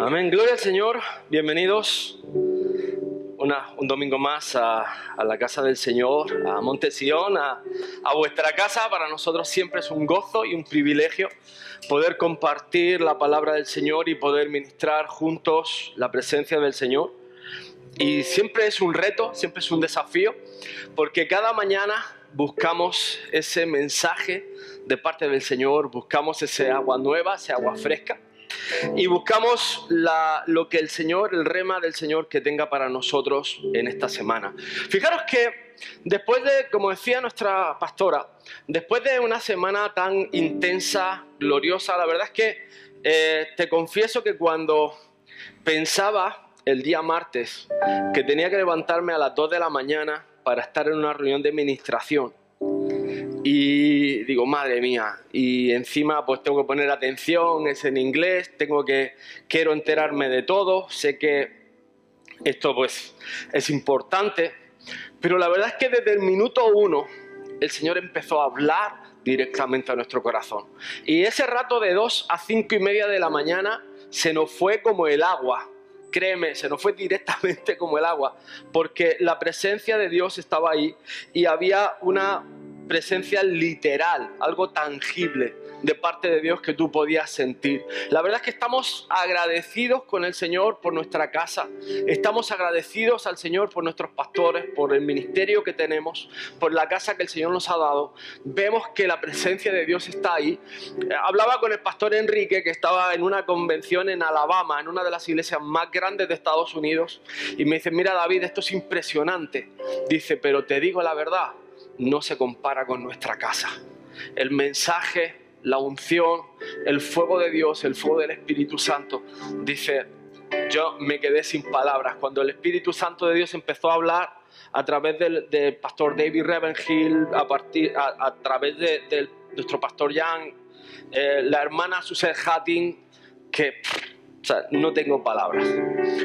Amén. Gloria al Señor. Bienvenidos una, un domingo más a, la casa del Señor, a Monte Sion, a, a vuestra casa. Para nosotros siempre es un gozo y un privilegio poder compartir la palabra del Señor y poder ministrar juntos la presencia del Señor. Y siempre es un reto, siempre es un desafío, porque cada mañana buscamos ese mensaje de parte del Señor, buscamos ese agua nueva, ese agua fresca y buscamos lo que el Señor, el rema del Señor que tenga para nosotros en esta semana. Fijaros que después de, como decía nuestra pastora, después de una semana tan intensa, gloriosa, la verdad es que eh, te confieso que cuando pensaba el día martes que tenía que levantarme a las 2 de la mañana para estar en una reunión de administración, y digo, madre mía, y encima pues tengo que poner atención, es en inglés, tengo que, quiero enterarme de todo, sé que esto pues es importante, pero la verdad es que desde el minuto uno el Señor empezó a hablar directamente a nuestro corazón. Y ese rato de dos a cinco y media de la mañana se nos fue como el agua. Créeme, se nos fue directamente como el agua, porque la presencia de Dios estaba ahí y había una presencia literal, algo tangible de parte de Dios que tú podías sentir. La verdad es que estamos agradecidos con el Señor por nuestra casa, estamos agradecidos al Señor por nuestros pastores, por el ministerio que tenemos, por la casa que el Señor nos ha dado. Vemos que la presencia de Dios está ahí. Hablaba con el pastor Enrique que estaba en una convención en Alabama, en una de las iglesias más grandes de Estados Unidos, y me dice, mira David, esto es impresionante. Dice, pero te digo la verdad, no se compara con nuestra casa. El mensaje, la unción, el fuego de Dios, el fuego del Espíritu Santo, dice, yo me quedé sin palabras. Cuando el Espíritu Santo de Dios empezó a hablar a través del, pastor David Revenhill, a, partir, a, través de, nuestro pastor Jan, eh, la hermana Susan Hattin, que no tengo palabras.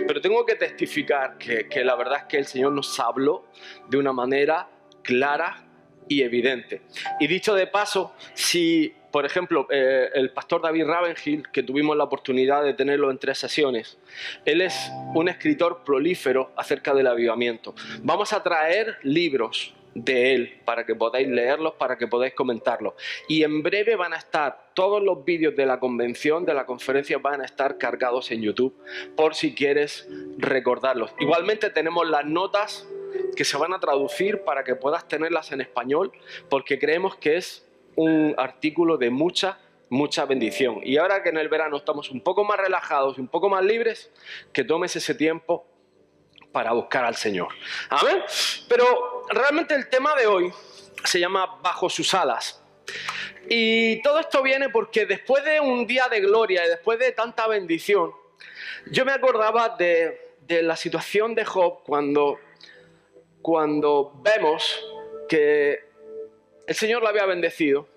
Pero tengo que testificar que, que la verdad es que el Señor nos habló de una manera clara y evidente. Y dicho de paso, si, por ejemplo, eh, el pastor David Ravenhill, que tuvimos la oportunidad de tenerlo en tres sesiones, él es un escritor prolífero acerca del avivamiento. Vamos a traer libros de él para que podáis leerlos, para que podáis comentarlos. Y en breve van a estar todos los vídeos de la convención, de la conferencia, van a estar cargados en YouTube por si quieres recordarlos. Igualmente tenemos las notas que se van a traducir para que puedas tenerlas en español, porque creemos que es un artículo de mucha, mucha bendición. Y ahora que en el verano estamos un poco más relajados y un poco más libres, que tomes ese tiempo para buscar al Señor. Amén. Pero realmente el tema de hoy se llama Bajo sus alas. Y todo esto viene porque después de un día de gloria y después de tanta bendición, yo me acordaba de, de la situación de Job cuando cuando vemos que el Señor lo había bendecido,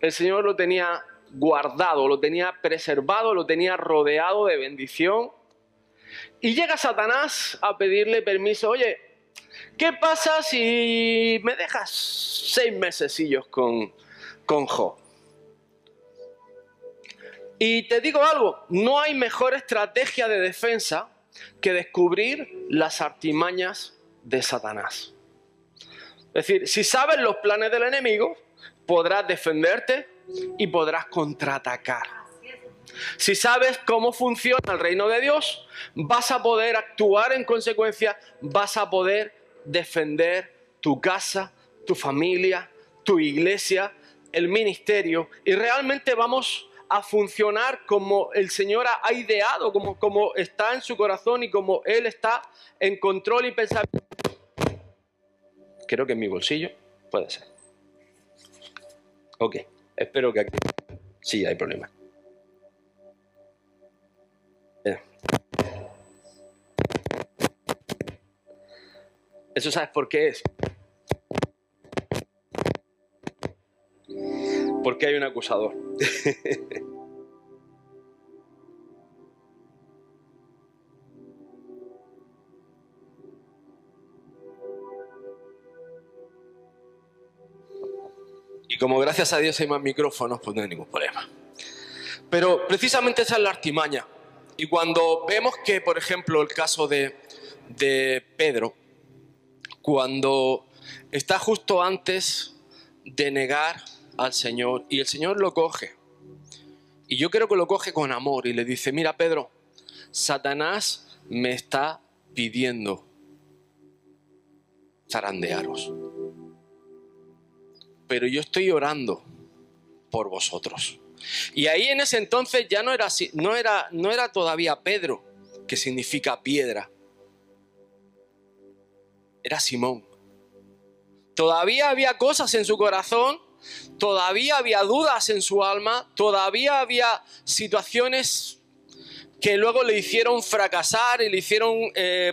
el Señor lo tenía guardado, lo tenía preservado, lo tenía rodeado de bendición. Y llega Satanás a pedirle permiso, oye, ¿qué pasa si me dejas seis mesecillos con, con Job? Y te digo algo, no hay mejor estrategia de defensa que descubrir las artimañas de Satanás. Es decir, si sabes los planes del enemigo, podrás defenderte y podrás contraatacar. Si sabes cómo funciona el reino de Dios, vas a poder actuar en consecuencia, vas a poder defender tu casa, tu familia, tu iglesia, el ministerio y realmente vamos a funcionar como el Señor ha ideado, como, como está en su corazón y como Él está en control y pensamiento. Creo que en mi bolsillo puede ser. Ok, espero que aquí sí hay problema. ¿Eso sabes por qué es? Porque hay un acusador. Y como gracias a Dios hay más micrófonos, pues no hay ningún problema. Pero precisamente esa es la artimaña. Y cuando vemos que, por ejemplo, el caso de, de Pedro, cuando está justo antes de negar al Señor y el Señor lo coge. Y yo creo que lo coge con amor y le dice, mira Pedro, Satanás me está pidiendo zarandearos. Pero yo estoy orando por vosotros. Y ahí en ese entonces ya no era, no era, no era todavía Pedro, que significa piedra. Era Simón. Todavía había cosas en su corazón, todavía había dudas en su alma, todavía había situaciones que luego le hicieron fracasar y le hicieron eh,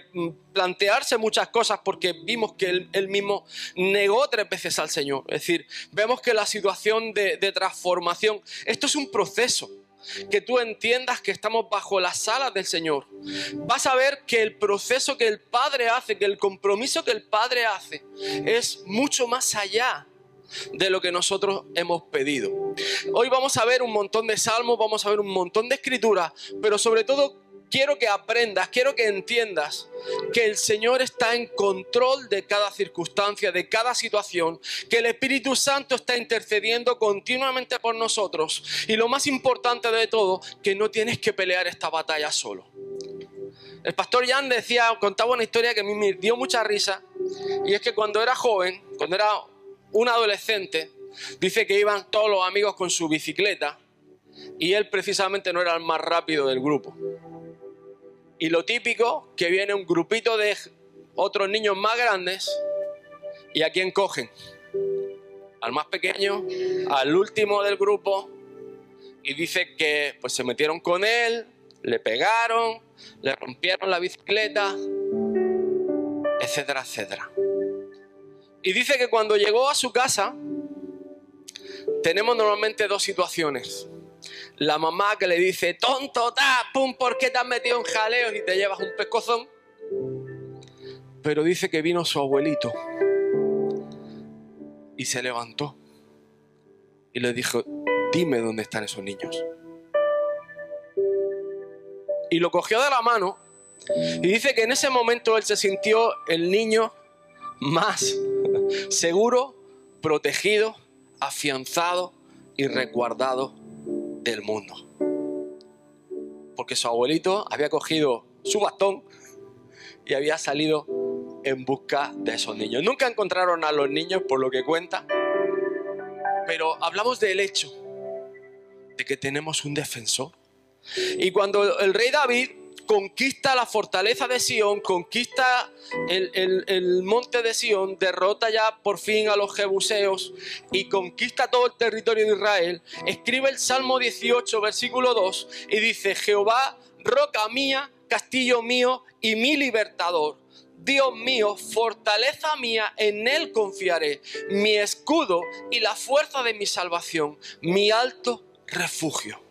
plantearse muchas cosas porque vimos que él, mismo negó tres veces al Señor. Es decir, vemos que la situación de, de transformación, esto es un proceso que tú entiendas que estamos bajo las salas del Señor. Vas a ver que el proceso que el Padre hace, que el compromiso que el Padre hace, es mucho más allá de lo que nosotros hemos pedido. Hoy vamos a ver un montón de salmos, vamos a ver un montón de escrituras, pero sobre todo quiero que aprendas, quiero que entiendas que el Señor está en control de cada circunstancia, de cada situación, que el Espíritu Santo está intercediendo continuamente por nosotros y lo más importante de todo, que no tienes que pelear esta batalla solo. El pastor Jan decía, contaba una historia que a mí me dio mucha risa y es que cuando era joven, cuando era un adolescente, dice que iban todos los amigos con su bicicleta y él precisamente no era el más rápido del grupo. Y lo típico, que viene un grupito de otros niños más grandes y a quién cogen. Al más pequeño, al último del grupo y dice que pues se metieron con él, le pegaron, le rompieron la bicicleta, etcétera, etcétera. Y dice que cuando llegó a su casa, tenemos normalmente dos situaciones. La mamá que le dice, tonto, ta, pum, ¿por qué te has metido en jaleos y te llevas un pescozón? Pero dice que vino su abuelito y se levantó y le dijo, dime dónde están esos niños. Y lo cogió de la mano y dice que en ese momento él se sintió el niño más seguro, protegido, afianzado y resguardado del mundo. Porque su abuelito había cogido su bastón y había salido en busca de esos niños. Nunca encontraron a los niños por lo que cuenta, pero hablamos del hecho de que tenemos un defensor. Y cuando el rey David conquista la fortaleza de Sión, conquista el, monte de Sión, derrota ya por fin a los jebuseos y conquista todo el territorio de Israel, escribe el Salmo 18, versículo 2 y dice, Jehová, roca mía, castillo mío y mi libertador. Dios mío, fortaleza mía, en Él confiaré, mi escudo y la fuerza de mi salvación, mi alto refugio.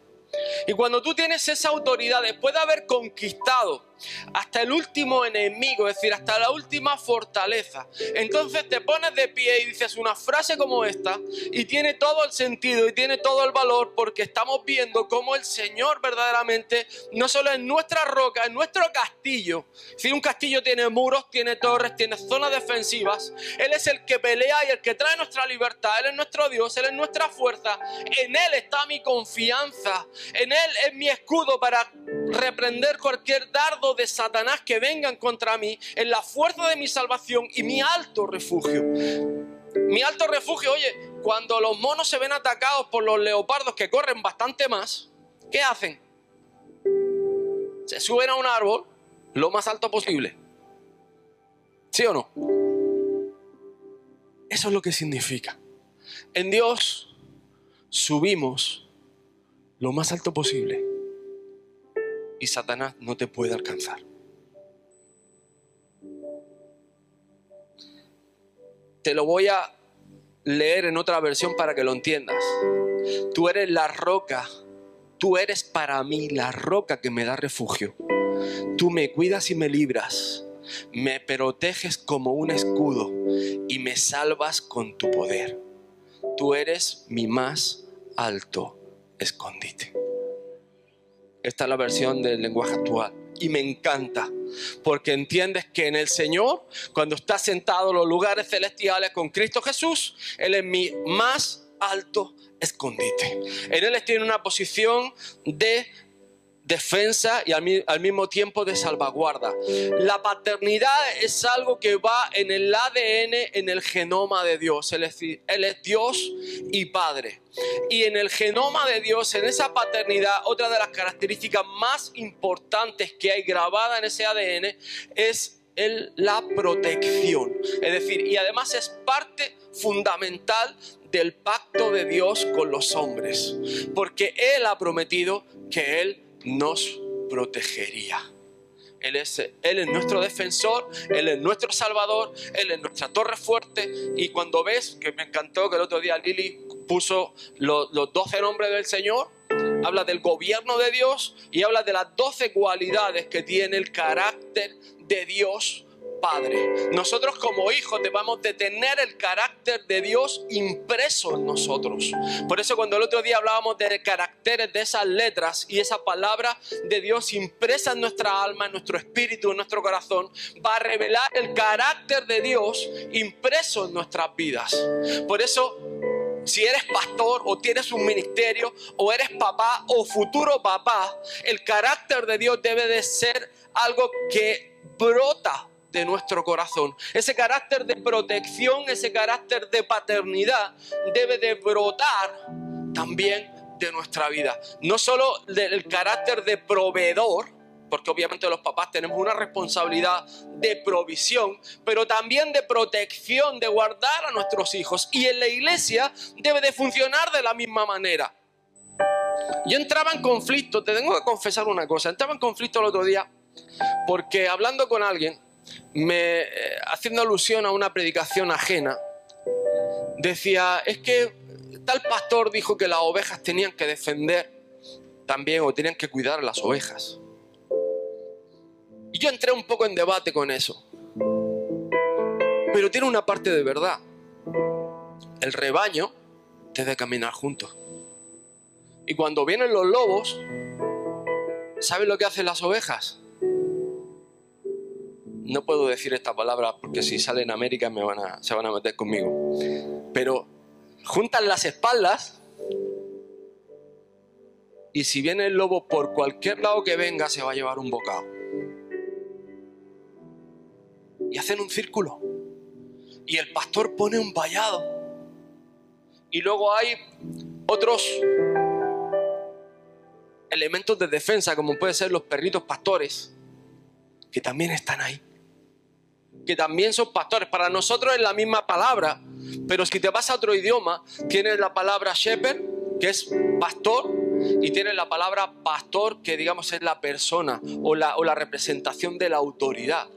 Y cuando tú tienes esa autoridad, después de haber conquistado hasta el último enemigo, es decir, hasta la última fortaleza. Entonces te pones de pie y dices una frase como esta y tiene todo el sentido y tiene todo el valor porque estamos viendo cómo el Señor verdaderamente no solo es nuestra roca, es nuestro castillo. Si un castillo tiene muros, tiene torres, tiene zonas defensivas, Él es el que pelea y el que trae nuestra libertad, Él es nuestro Dios, Él es nuestra fuerza, en Él está mi confianza, en Él es mi escudo para reprender cualquier dardo de Satanás que vengan contra mí, en la fuerza de mi salvación y mi alto refugio. Mi alto refugio, oye, cuando los monos se ven atacados por los leopardos que corren bastante más, ¿qué hacen? Se suben a un árbol lo más alto posible. ¿Sí o no? Eso es lo que significa. En Dios subimos lo más alto posible y Satanás no te puede alcanzar. Te lo voy a leer en otra versión para que lo entiendas. Tú eres la roca, tú eres para mí la roca que me da refugio. Tú me cuidas y me libras, me proteges como un escudo y me salvas con tu poder. Tú eres mi más alto escondite. Esta es la versión del lenguaje actual. Y me encanta, porque entiendes que en el Señor, cuando estás sentado en los lugares celestiales con Cristo Jesús, Él es mi más alto escondite. En Él estoy en una posición de defensa y al, mismo tiempo de salvaguarda. La paternidad es algo que va en el ADN, en el genoma de Dios. Él es, él es Dios y Padre. Y en el genoma de Dios, en esa paternidad, otra de las características más importantes que hay grabada en ese ADN es el, la protección. Es decir, y además es parte fundamental del pacto de Dios con los hombres. Porque Él ha prometido que Él nos protegería. Él es, él es nuestro defensor, Él es nuestro salvador, Él es nuestra torre fuerte. Y cuando ves, que me encantó que el otro día Lili puso los, los 12 nombres del Señor, habla del gobierno de Dios y habla de las 12 cualidades que tiene el carácter de Dios Padre. Nosotros como hijos debemos de tener el carácter de Dios impreso en nosotros. Por eso cuando el otro día hablábamos de caracteres de esas letras y esa palabra de Dios impresa en nuestra alma, en nuestro espíritu, en nuestro corazón, va a revelar el carácter de Dios impreso en nuestras vidas. Por eso si eres pastor o tienes un ministerio o eres papá o futuro papá, el carácter de Dios debe de ser algo que brota de nuestro corazón. Ese carácter de protección, ese carácter de paternidad debe de brotar también de nuestra vida. No solo del carácter de proveedor, porque obviamente los papás tenemos una responsabilidad de provisión, pero también de protección, de guardar a nuestros hijos. Y en la iglesia debe de funcionar de la misma manera. Yo entraba en conflicto, te tengo que confesar una cosa, entraba en conflicto el otro día porque hablando con alguien, me, eh, haciendo alusión a una predicación ajena, decía, es que tal pastor dijo que las ovejas tenían que defender también o tenían que cuidar a las ovejas. Y yo entré un poco en debate con eso. Pero tiene una parte de verdad. El rebaño debe caminar juntos. Y cuando vienen los lobos, ¿saben lo que hacen las ovejas? No puedo decir esta palabra porque si sale en América me van a, se van a meter conmigo. Pero juntan las espaldas y si viene el lobo por cualquier lado que venga se va a llevar un bocado. Y hacen un círculo. Y el pastor pone un vallado. Y luego hay otros elementos de defensa, como pueden ser los perritos pastores, que también están ahí que también son pastores. Para nosotros es la misma palabra, pero si te vas a otro idioma, tienes la palabra shepherd, que es pastor, y tienes la palabra pastor, que digamos es la persona o la, o la representación de la autoridad.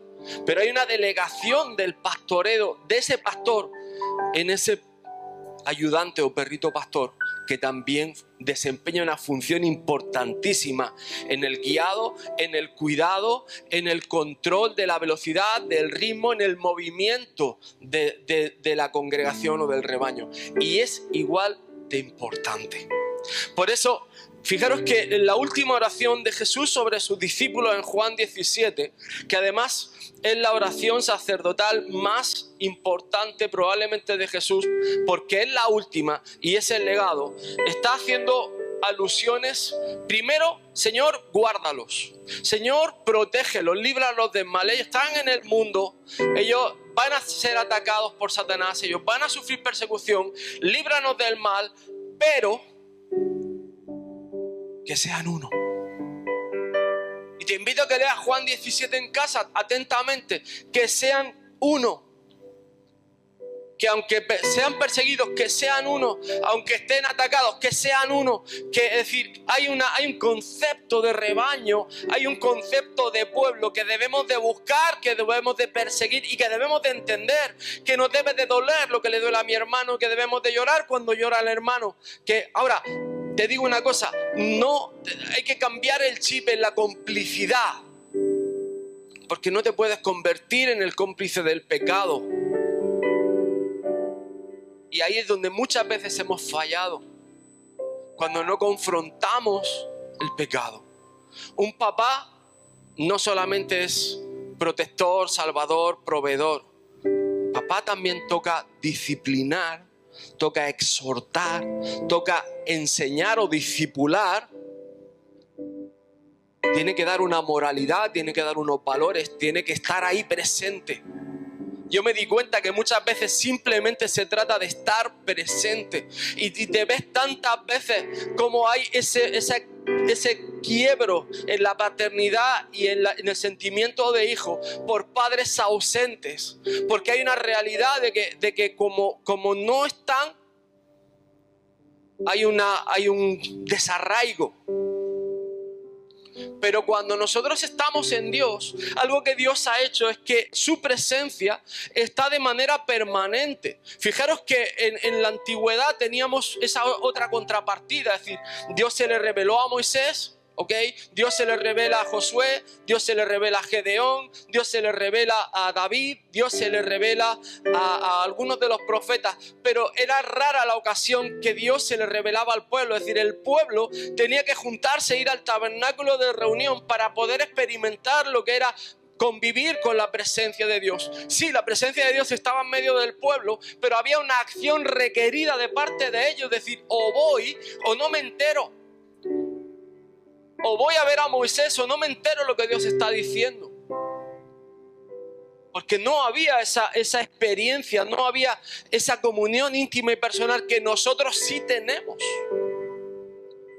Pero hay una delegación del pastoreo, de ese pastor, en ese ayudante o perrito pastor que también desempeña una función importantísima en el guiado, en el cuidado, en el control de la velocidad, del ritmo, en el movimiento de, de la congregación o del rebaño. Y es igual de importante. Por eso Fijaros que en la última oración de Jesús sobre sus discípulos en Juan 17, que además es la oración sacerdotal más importante probablemente de Jesús, porque es la última y es el legado, está haciendo alusiones. Primero, Señor, guárdalos. Señor, protégelos, líbralos del mal. Ellos están en el mundo, ellos van a ser atacados por Satanás, ellos van a sufrir persecución, líbranos del mal, pero que sean uno. Y te invito a que leas Juan 17 en casa atentamente, que sean uno. Que aunque sean perseguidos, que sean uno, aunque estén atacados, que sean uno. Que es decir, hay, una, hay un concepto de rebaño, hay un concepto de pueblo que debemos de buscar, que debemos de perseguir y que debemos de entender, que nos debe de doler lo que le duele a mi hermano, que debemos de llorar cuando llora el hermano. Que ahora, te digo una cosa, no hay que cambiar el chip en la complicidad. Porque no te puedes convertir en el cómplice del pecado. Y ahí es donde muchas veces hemos fallado. Cuando no confrontamos el pecado. Un papá no solamente es protector, salvador, proveedor. Papá también toca disciplinar, toca exhortar, toca enseñar o discipular. Tiene que dar una moralidad, tiene que dar unos valores, tiene que estar ahí presente. Yo me di cuenta que muchas veces simplemente se trata de estar presente. Y, te ves tantas veces como hay ese, ese, ese quiebro en la paternidad y en, el sentimiento de hijo por padres ausentes. Porque hay una realidad de que, de que como, como no están, hay, una, hay un desarraigo. Pero cuando nosotros estamos en Dios, algo que Dios ha hecho es que su presencia está de manera permanente. Fijaros que en, la antigüedad teníamos esa otra contrapartida, es decir, Dios se le reveló a Moisés ¿ok? Dios se le revela a Josué, Dios se le revela a Gedeón, Dios se le revela a David, Dios se le revela a, algunos de los profetas, pero era rara la ocasión que Dios se le revelaba al pueblo, es decir, el pueblo tenía que juntarse, ir al tabernáculo de reunión para poder experimentar lo que era convivir con la presencia de Dios. Sí, la presencia de Dios estaba en medio del pueblo, pero había una acción requerida de parte de ellos, decir, o voy o no me entero o voy a ver a Moisés o no me entero lo que Dios está diciendo. Porque no había esa, esa experiencia, no había esa comunión íntima y personal que nosotros sí tenemos.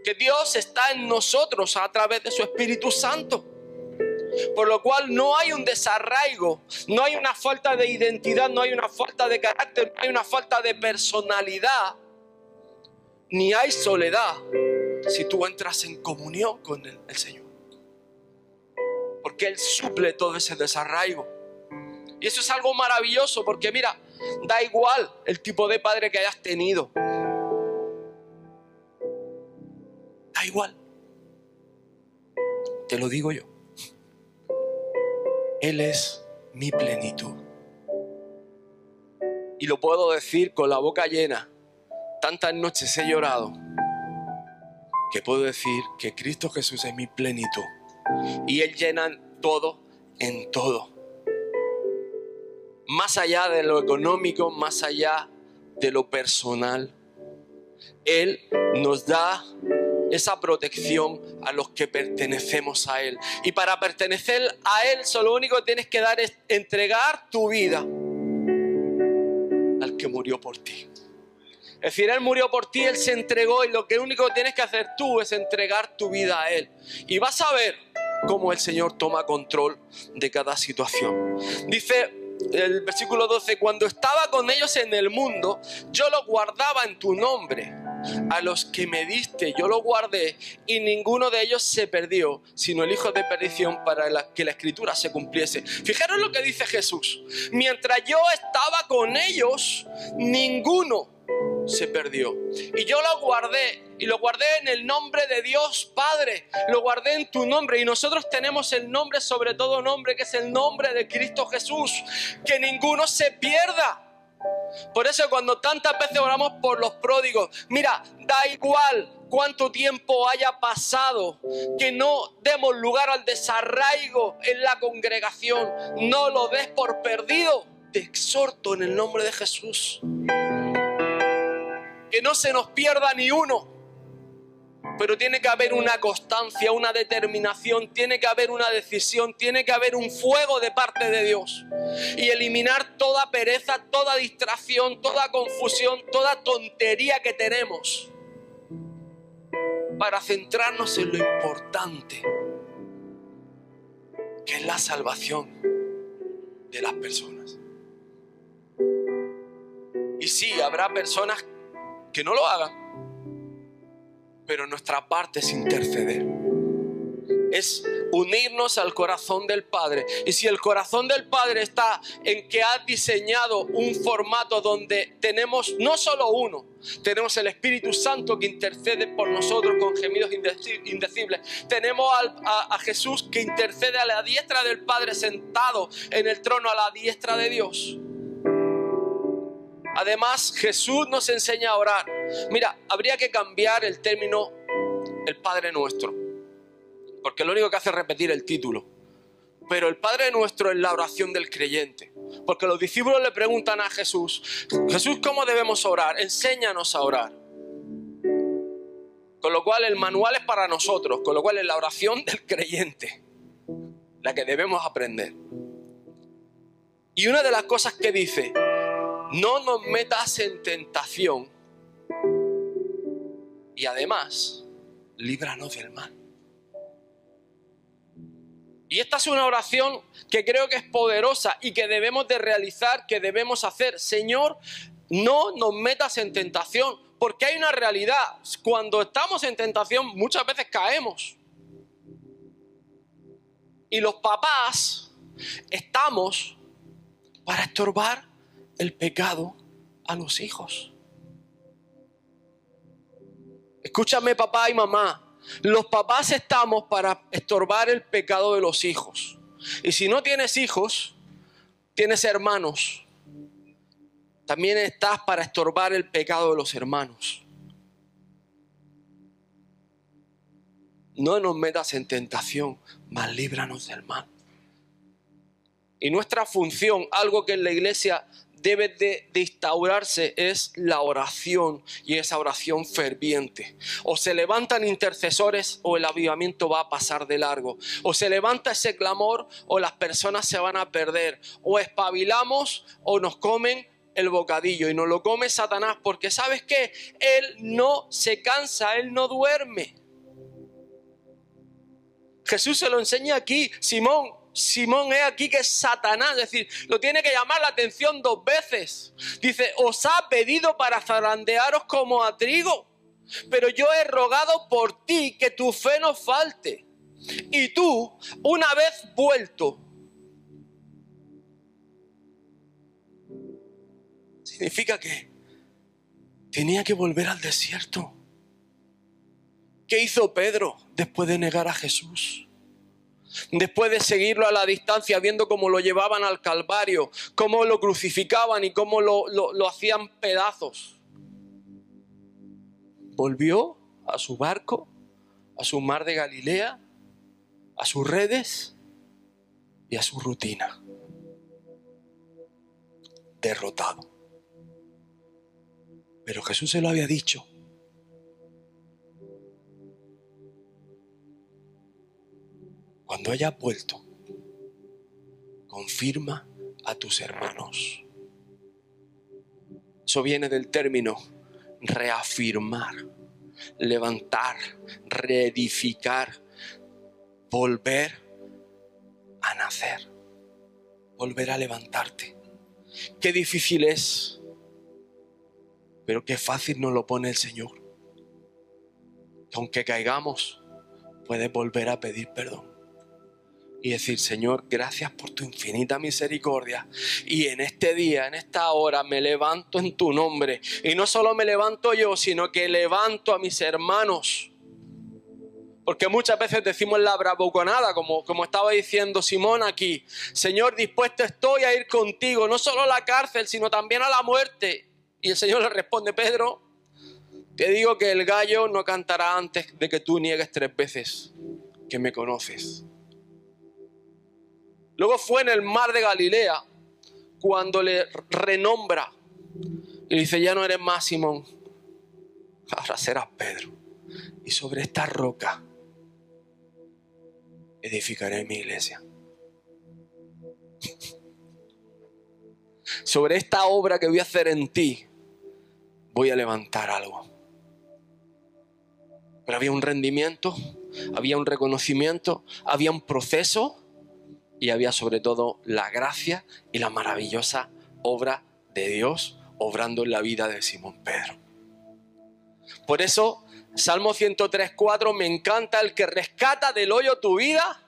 Que Dios está en nosotros a través de su Espíritu Santo. Por lo cual no hay un desarraigo, no hay una falta de identidad, no hay una falta de carácter, no hay una falta de personalidad, ni hay soledad si tú entras en comunión con el, Señor. Porque Él suple todo ese desarraigo. Y eso es algo maravilloso porque mira, da igual el tipo de padre que hayas tenido. Da igual. Te lo digo yo. Él es mi plenitud. Y lo puedo decir con la boca llena. Tantas noches he llorado que puedo decir que Cristo Jesús es mi plenitud y Él llena todo en todo. Más allá de lo económico, más allá de lo personal, Él nos da esa protección a los que pertenecemos a Él. Y para pertenecer a Él, solo lo único que tienes que dar es entregar tu vida al que murió por ti. Es decir, Él murió por ti, Él se entregó y lo que único que tienes que hacer tú es entregar tu vida a Él. Y vas a ver cómo el Señor toma control de cada situación. Dice el versículo 12, cuando estaba con ellos en el mundo, yo lo guardaba en tu nombre. A los que me diste, yo lo guardé y ninguno de ellos se perdió, sino el hijo de perdición para que la escritura se cumpliese. Fijaros lo que dice Jesús. Mientras yo estaba con ellos, ninguno se perdió. Y yo lo guardé y lo guardé en el nombre de Dios Padre. Lo guardé en tu nombre y nosotros tenemos el nombre sobre todo nombre que es el nombre de Cristo Jesús. Que ninguno se pierda. Por eso cuando tantas veces oramos por los pródigos, mira, da igual cuánto tiempo haya pasado, que no demos lugar al desarraigo en la congregación, no lo des por perdido. Te exhorto en el nombre de Jesús que no se nos pierda ni uno. Pero tiene que haber una constancia, una determinación, tiene que haber una decisión, tiene que haber un fuego de parte de Dios. Y eliminar toda pereza, toda distracción, toda confusión, toda tontería que tenemos. Para centrarnos en lo importante, que es la salvación de las personas. Y sí, habrá personas que no lo hagan. Pero nuestra parte es interceder. Es unirnos al corazón del Padre. Y si el corazón del Padre está en que ha diseñado un formato donde tenemos no solo uno, tenemos el Espíritu Santo que intercede por nosotros con gemidos indecibles. Tenemos a Jesús que intercede a la diestra del Padre sentado en el trono a la diestra de Dios. Además, Jesús nos enseña a orar. Mira, habría que cambiar el término el Padre nuestro. porque lo único que hace es repetir el título. Pero el Padre nuestro es la oración del creyente. Porque los discípulos le preguntan a Jesús, Jesús, ¿cómo debemos orar? Enséñanos a orar. Con lo cual el manual es para nosotros, con lo cual es la oración del creyente, la que debemos aprender. Y una de las cosas que dice, no nos metas en tentación y además, líbranos del mal. Y esta es una oración que creo que es poderosa y que debemos de realizar, que debemos hacer. Señor, no nos metas en tentación, porque hay una realidad. Cuando estamos en tentación muchas veces caemos. Y los papás estamos para estorbar el pecado a los hijos. Escúchame papá y mamá, los papás estamos para estorbar el pecado de los hijos. Y si no tienes hijos, tienes hermanos. También estás para estorbar el pecado de los hermanos. No nos metas en tentación, mas líbranos del mal. Y nuestra función, algo que en la iglesia debe de, instaurarse es la oración y esa oración ferviente. O se levantan intercesores o el avivamiento va a pasar de largo. O se levanta ese clamor o las personas se van a perder. O espabilamos o nos comen el bocadillo y nos lo come Satanás porque sabes que él no se cansa, él no duerme. Jesús se lo enseña aquí, Simón, Simón es aquí que es Satanás, es decir, lo tiene que llamar la atención dos veces. Dice, os ha pedido para zarandearos como a trigo, pero yo he rogado por ti que tu fe no falte. Y tú, una vez vuelto, significa que tenía que volver al desierto. ¿Qué hizo Pedro después de negar a Jesús? Después de seguirlo a la distancia, viendo cómo lo llevaban al Calvario, cómo lo crucificaban y cómo lo, hacían pedazos. Volvió a su barco, a su mar de Galilea, a sus redes y a su rutina. Derrotado. Pero Jesús se lo había dicho. Cuando hayas vuelto, confirma a tus hermanos. Eso viene del término reafirmar, levantar, reedificar, volver a nacer, volver a levantarte. Qué difícil es, pero qué fácil nos lo pone el Señor. Aunque caigamos, puedes volver a pedir perdón y decir, Señor, gracias por tu infinita misericordia. Y en este día, en esta hora, me levanto en tu nombre. Y no solo me levanto yo, sino que levanto a mis hermanos. Porque muchas veces decimos la bravuconada, como, como estaba diciendo Simón aquí. Señor, dispuesto estoy a ir contigo, no solo a la cárcel, sino también a la muerte. Y el Señor le responde, Pedro, te digo que el gallo no cantará antes de que tú niegues tres veces que me conoces. Luego fue en el mar de Galilea cuando le renombra y dice, ya no eres más Simón, ahora serás Pedro. Y sobre esta roca edificaré mi iglesia. sobre esta obra que voy a hacer en ti, voy a levantar algo. Pero había un rendimiento, había un reconocimiento, había un proceso y había sobre todo la gracia y la maravillosa obra de Dios obrando en la vida de Simón Pedro. Por eso, Salmo 103.4 me encanta el que rescata del hoyo tu vida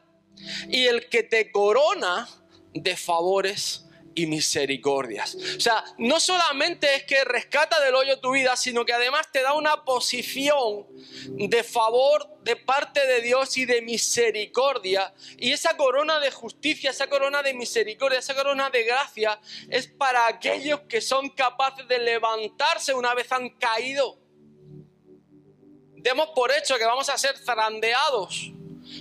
y el que te corona de favores y misericordias. O sea, no solamente es que rescata del hoyo tu vida, sino que además te da una posición de favor de parte de Dios y de misericordia. Y esa corona de justicia, esa corona de misericordia, esa corona de gracia es para aquellos que son capaces de levantarse una vez han caído. Demos por hecho que vamos a ser zarandeados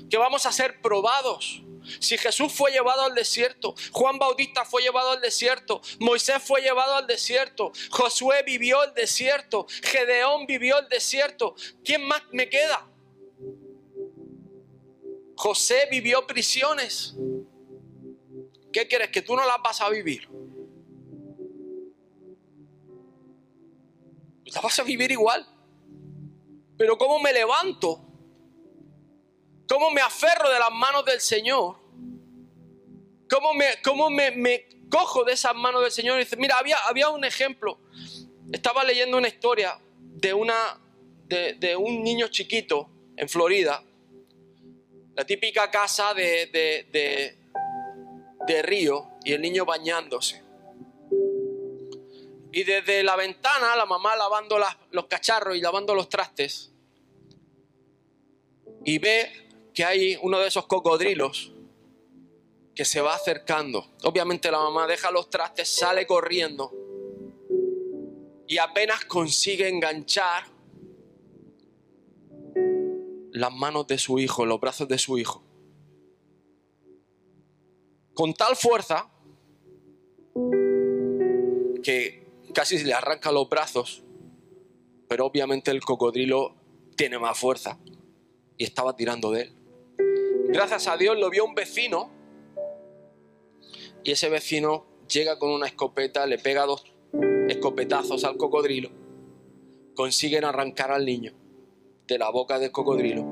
que vamos a ser probados. Si Jesús fue llevado al desierto, Juan Bautista fue llevado al desierto, Moisés fue llevado al desierto, Josué vivió el desierto, Gedeón vivió el desierto, ¿quién más me queda? José vivió prisiones. ¿Qué quieres? ¿Que tú no las vas a vivir? Las vas a vivir igual. Pero ¿cómo me levanto? ¿Cómo me aferro de las manos del Señor? ¿Cómo me, cómo me, cojo de esas manos del Señor? Dice, mira, había, había un ejemplo. Estaba leyendo una historia de, una, de un niño chiquito en Florida la típica casa de, de, río y el niño bañándose. Y desde la ventana, la mamá lavando los cacharros y lavando los trastes, y ve que hay uno de esos cocodrilos que se va acercando. Obviamente la mamá deja los trastes, sale corriendo y apenas consigue enganchar las manos de su hijo, los brazos de su hijo. Con tal fuerza que casi le arranca los brazos, pero obviamente el cocodrilo tiene más fuerza y estaba tirando de él. Gracias a Dios lo vio un vecino y ese vecino llega con una escopeta, le pega dos escopetazos al cocodrilo, consiguen arrancar al niño de la boca del cocodrilo.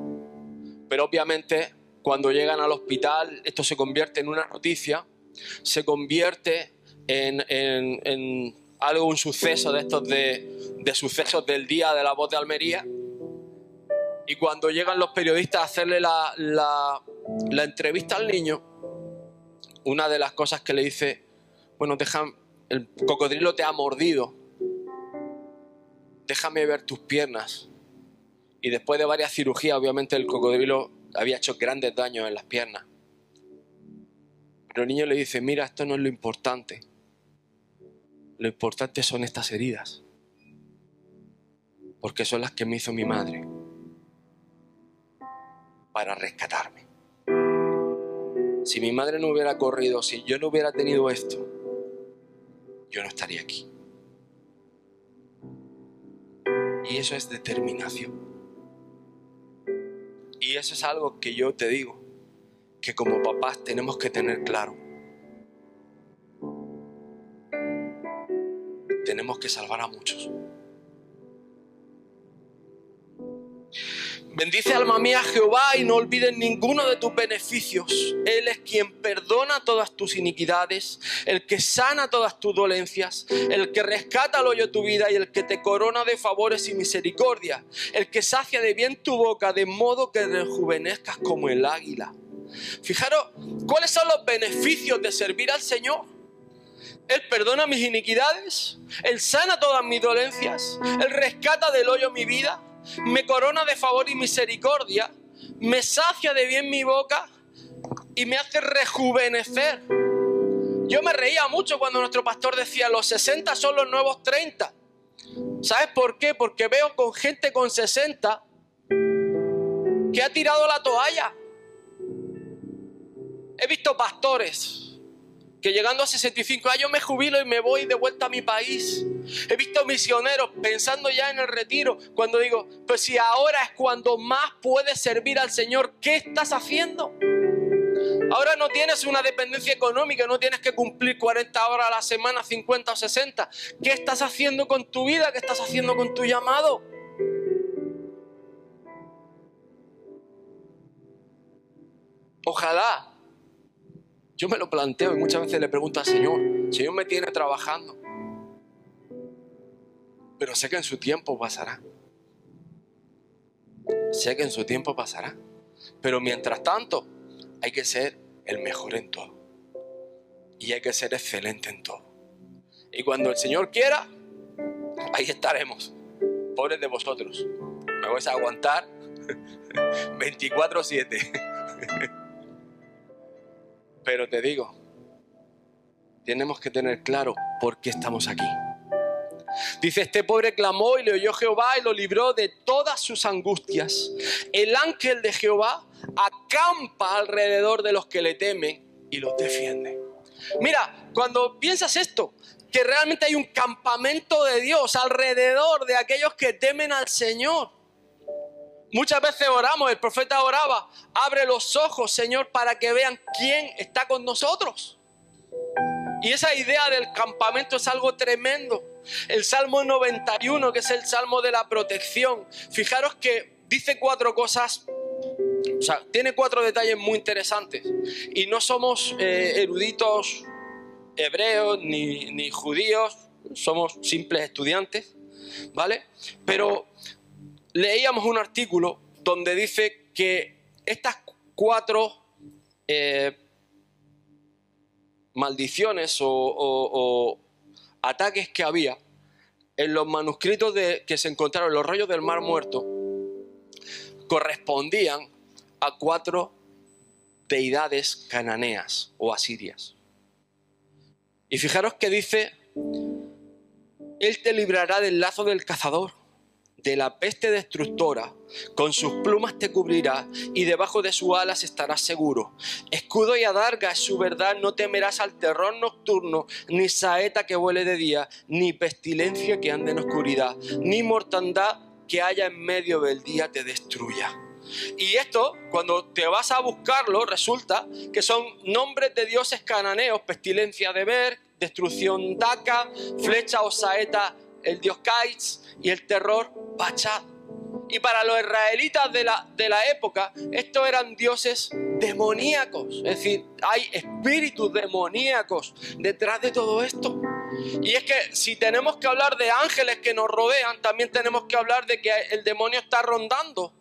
Pero obviamente cuando llegan al hospital esto se convierte en una noticia, se convierte en, algo, un suceso de estos de, sucesos del día de la voz de Almería. Y cuando llegan los periodistas a hacerle la, la, entrevista al niño, una de las cosas que le dice, bueno, el cocodrilo te ha mordido, déjame ver tus piernas. Y después de varias cirugías, obviamente el cocodrilo había hecho grandes daños en las piernas. Pero el niño le dice, mira, esto no es lo importante. Lo importante son estas heridas. Porque son las que me hizo mi madre para rescatarme. Si mi madre no hubiera corrido, si yo no hubiera tenido esto, yo no estaría aquí. Y eso es determinación. Y eso es algo que yo te digo, que como papás tenemos que tener claro. Tenemos que salvar a muchos. Bendice alma mía Jehová y no olvides ninguno de tus beneficios. Él es quien perdona todas tus iniquidades, el que sana todas tus dolencias, el que rescata al hoyo tu vida y el que te corona de favores y misericordia, el que sacia de bien tu boca de modo que rejuvenezcas como el águila. Fijaros, ¿cuáles son los beneficios de servir al Señor? Él perdona mis iniquidades, Él sana todas mis dolencias, Él rescata del hoyo mi vida, me corona de favor y misericordia, me sacia de bien mi boca y me hace rejuvenecer. Yo me reía mucho cuando nuestro pastor decía, los 60 son los nuevos 30. ¿Sabes por qué? Porque veo con gente con 60 que ha tirado la toalla. He visto pastores que llegando a 65 años me jubilo y me voy de vuelta a mi país. He visto misioneros pensando ya en el retiro, cuando digo, pues si ahora es cuando más puedes servir al Señor, ¿qué estás haciendo? Ahora no tienes una dependencia económica, no tienes que cumplir 40 horas a la semana, 50 o 60. ¿Qué estás haciendo con tu vida? ¿Qué estás haciendo con tu llamado? Ojalá yo me lo planteo y muchas veces le pregunto al Señor, Señor me tiene trabajando, pero sé que en su tiempo pasará. Sé que en su tiempo pasará. Pero mientras tanto, hay que ser el mejor en todo. Y hay que ser excelente en todo. Y cuando el Señor quiera, ahí estaremos. Pobres de vosotros. Me vais a aguantar 24-7. Pero te digo, tenemos que tener claro por qué estamos aquí. Dice, este pobre clamó y le oyó Jehová y lo libró de todas sus angustias. El ángel de Jehová acampa alrededor de los que le temen y los defiende. Mira, cuando piensas esto, que realmente hay un campamento de Dios alrededor de aquellos que temen al Señor. Muchas veces oramos, el profeta oraba, abre los ojos, Señor, para que vean quién está con nosotros. Y esa idea del campamento es algo tremendo. El Salmo 91, que es el Salmo de la protección, fijaros que dice cuatro cosas, o sea, tiene cuatro detalles muy interesantes. Y no somos eh, eruditos hebreos ni, ni judíos, somos simples estudiantes, ¿vale? Pero leíamos un artículo donde dice que estas cuatro eh, maldiciones o, ataques que había en los manuscritos de, que se encontraron en los rollos del Mar Muerto correspondían a cuatro deidades cananeas o asirias. Y fijaros que dice, Él te librará del lazo del cazador, de la peste destructora, con sus plumas te cubrirá y debajo de sus alas estarás seguro. Escudo y adarga es su verdad, no temerás al terror nocturno, ni saeta que vuele de día, ni pestilencia que ande en oscuridad, ni mortandad que haya en medio del día te destruya. Y esto, cuando te vas a buscarlo, resulta que son nombres de dioses cananeos, pestilencia de Ver, destrucción Daca, flecha o saeta el dios Kaitz y el terror Bachat. Y para los israelitas de la, de la época, estos eran dioses demoníacos. Es decir, hay espíritus demoníacos detrás de todo esto. Y es que si tenemos que hablar de ángeles que nos rodean, también tenemos que hablar de que el demonio está rondando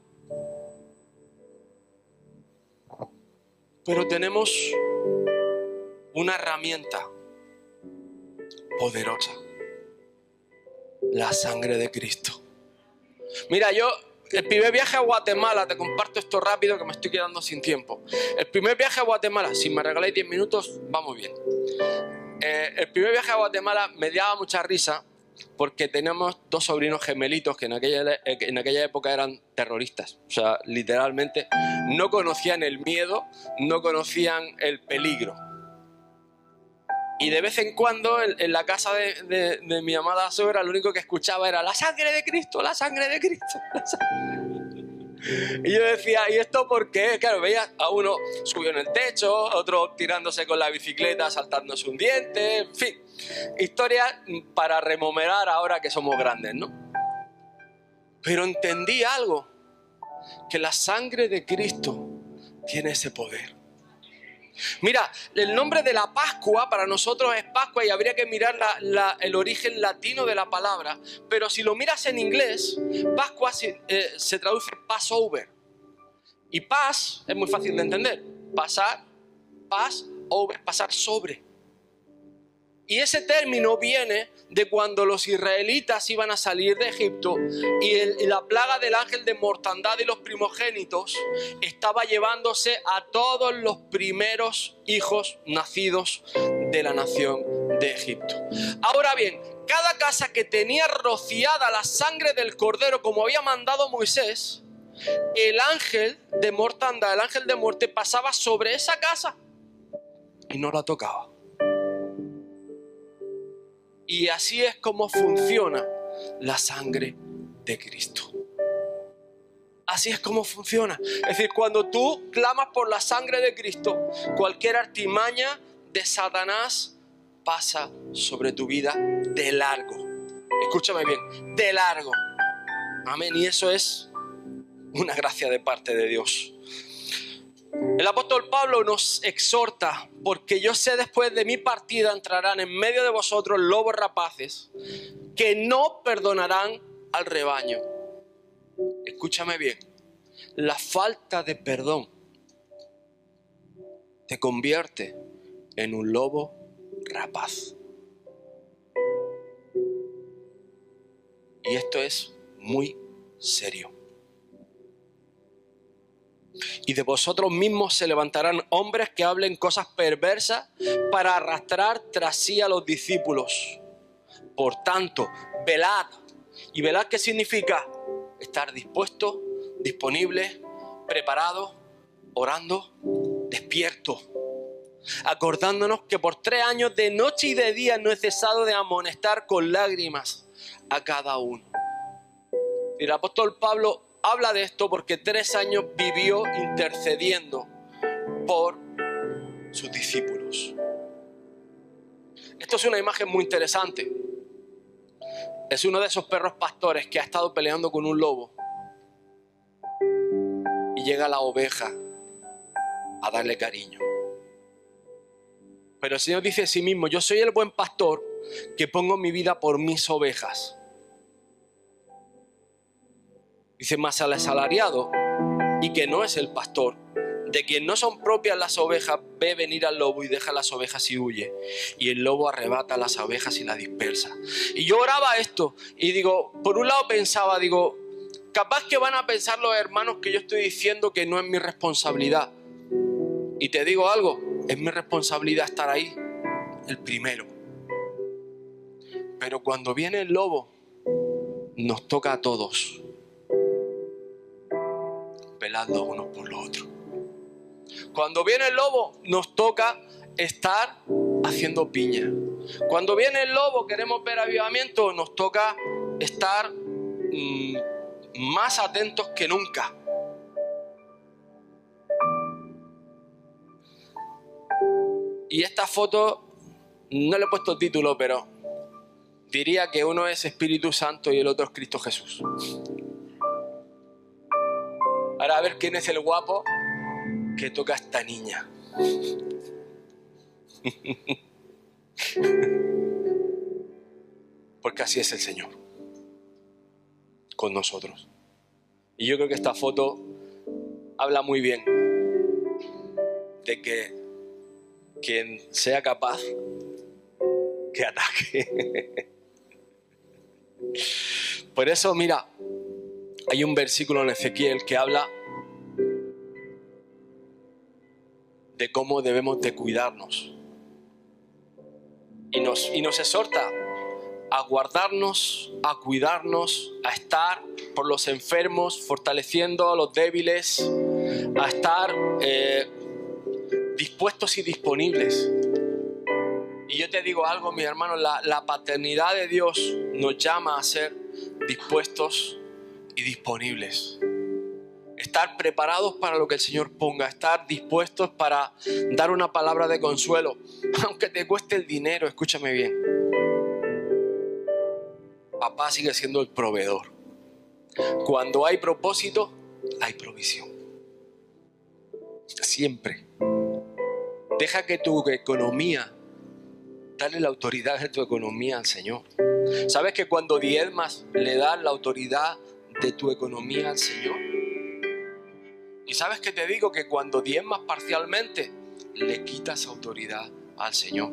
Pero tenemos una herramienta poderosa, la sangre de Cristo. Mira, yo el primer viaje a Guatemala, te comparto esto rápido que me estoy quedando sin tiempo. El primer viaje a Guatemala, si me regaláis 10 minutos, va muy bien. Eh, el primer viaje a Guatemala me daba mucha risa porque teníamos dos sobrinos gemelitos que en aquella, en aquella época eran terroristas. O sea, literalmente no conocían el miedo, no conocían el peligro. Y de vez en cuando en, la casa de, mi amada suegra lo único que escuchaba era la sangre de Cristo, la sangre de Cristo. Y yo decía, ¿y esto por qué? Claro, veía a uno subió en el techo, otro tirándose con la bicicleta, saltándose un diente, en fin. Historia para rememorar ahora que somos grandes, ¿no? Pero entendí algo, que la sangre de Cristo tiene ese poder. Mira, el nombre de la Pascua para nosotros es Pascua y habría que mirar el origen latino de la palabra, pero si lo miras en inglés, Pascua se, eh, traduce Passover. Y paz es muy fácil de entender. Pasar, paz, over, pasar sobre. Y ese término viene de cuando los israelitas iban a salir de Egipto y, la plaga del ángel de mortandad y los primogénitos estaba llevándose a todos los primeros hijos nacidos de la nación de Egipto. Ahora bien, cada casa que tenía rociada la sangre del cordero como había mandado Moisés, el ángel de mortandad, el ángel de muerte pasaba sobre esa casa y no la tocaba. Y así es como funciona la sangre de Cristo. Así es como funciona. Es decir, cuando tú clamas por la sangre de Cristo, cualquier artimaña de Satanás pasa sobre tu vida de largo. Escúchame bien, de largo. Amén. Y eso es una gracia de parte de Dios. El apóstol Pablo nos exhorta, porque yo sé después de mi partida entrarán en medio de vosotros lobos rapaces que no perdonarán al rebaño. Escúchame bien, la falta de perdón te convierte en un lobo rapaz. Y esto es muy serio. Y de vosotros mismos se levantarán hombres que hablen cosas perversas para arrastrar tras sí a los discípulos. Por tanto, velad. ¿Y velad qué significa? Estar dispuesto, disponible, preparado orando, despierto, acordándonos que por tres años de noche y de día no he cesado de amonestar con lágrimas a cada uno. El apóstol Pablo habla de esto porque tres años vivió intercediendo por sus discípulos. Esto es una imagen muy interesante. Es uno de esos perros pastores que ha estado peleando con un lobo. Y llega la oveja a darle cariño. Pero el Señor dice a sí mismo, yo soy el buen pastor que pongo mi vida por mis ovejas. Dice más al asalariado y que no es el pastor, de quien no son propias las ovejas, ve venir al lobo y deja las ovejas y huye. Y el lobo arrebata las ovejas y las dispersa. Y yo oraba esto y digo, por un lado pensaba, digo, capaz que van a pensar los hermanos que yo estoy diciendo que no es mi responsabilidad. Y te digo algo, es mi responsabilidad estar ahí, el primero. Pero cuando viene el lobo, nos toca a todos, velando unos por los otros. Cuando viene el lobo, nos toca estar haciendo piña. Cuando viene el lobo, queremos ver avivamiento, nos toca estar mm, más atentos que nunca. Y esta foto, no le he puesto título, pero diría que uno es Espíritu Santo y el otro es Cristo Jesús. Ahora a ver quién es el guapo que toca a esta niña. Porque así es el Señor con nosotros. Y yo creo que esta foto habla muy bien de que quien sea capaz que ataque. Por eso, mira, hay un versículo en Ezequiel que habla de cómo debemos de cuidarnos. Y nos, y nos exhorta a guardarnos, a cuidarnos, a estar por los enfermos, fortaleciendo a los débiles, a estar eh, dispuestos y disponibles. Y yo te digo algo, mi hermano, la, la paternidad de Dios nos llama a ser dispuestos y disponibles estar preparados para lo que el Señor ponga, estar dispuestos para dar una palabra de consuelo, aunque te cueste el dinero, escúchame bien. Papá sigue siendo el proveedor. Cuando hay propósito, hay provisión. Siempre. Deja que tu economía, dale la autoridad de tu economía al Señor. ¿Sabes que cuando diezmas le das la autoridad de tu economía al Señor? Y sabes que te digo que cuando diezmas parcialmente, le quitas autoridad al Señor.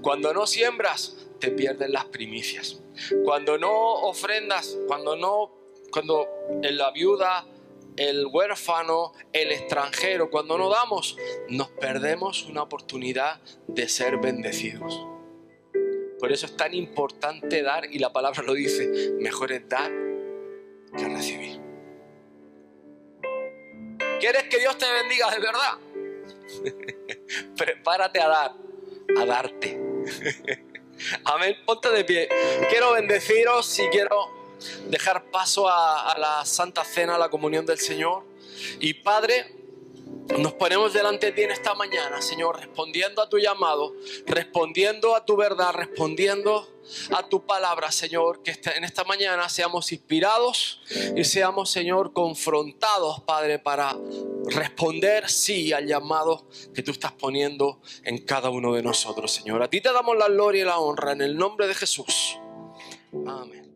Cuando no siembras, te pierden las primicias. Cuando no ofrendas, cuando no, cuando en la viuda, el huérfano, el extranjero, cuando no damos, nos perdemos una oportunidad de ser bendecidos. Por eso es tan importante dar, y la palabra lo dice, mejor es dar que recibir. ¿Quieres que Dios te bendiga de verdad? Prepárate a dar, a darte. Amén. Ponte de pie. Quiero bendeciros y quiero dejar paso a, a la Santa Cena, a la comunión del Señor. Y Padre, nos ponemos delante de ti en esta mañana, Señor, respondiendo a tu llamado, respondiendo a tu verdad, respondiendo a tu palabra, Señor, que en esta mañana seamos inspirados y seamos, Señor, confrontados, Padre, para responder sí al llamado que tú estás poniendo en cada uno de nosotros, Señor. A ti te damos la gloria y la honra en el nombre de Jesús. Amén.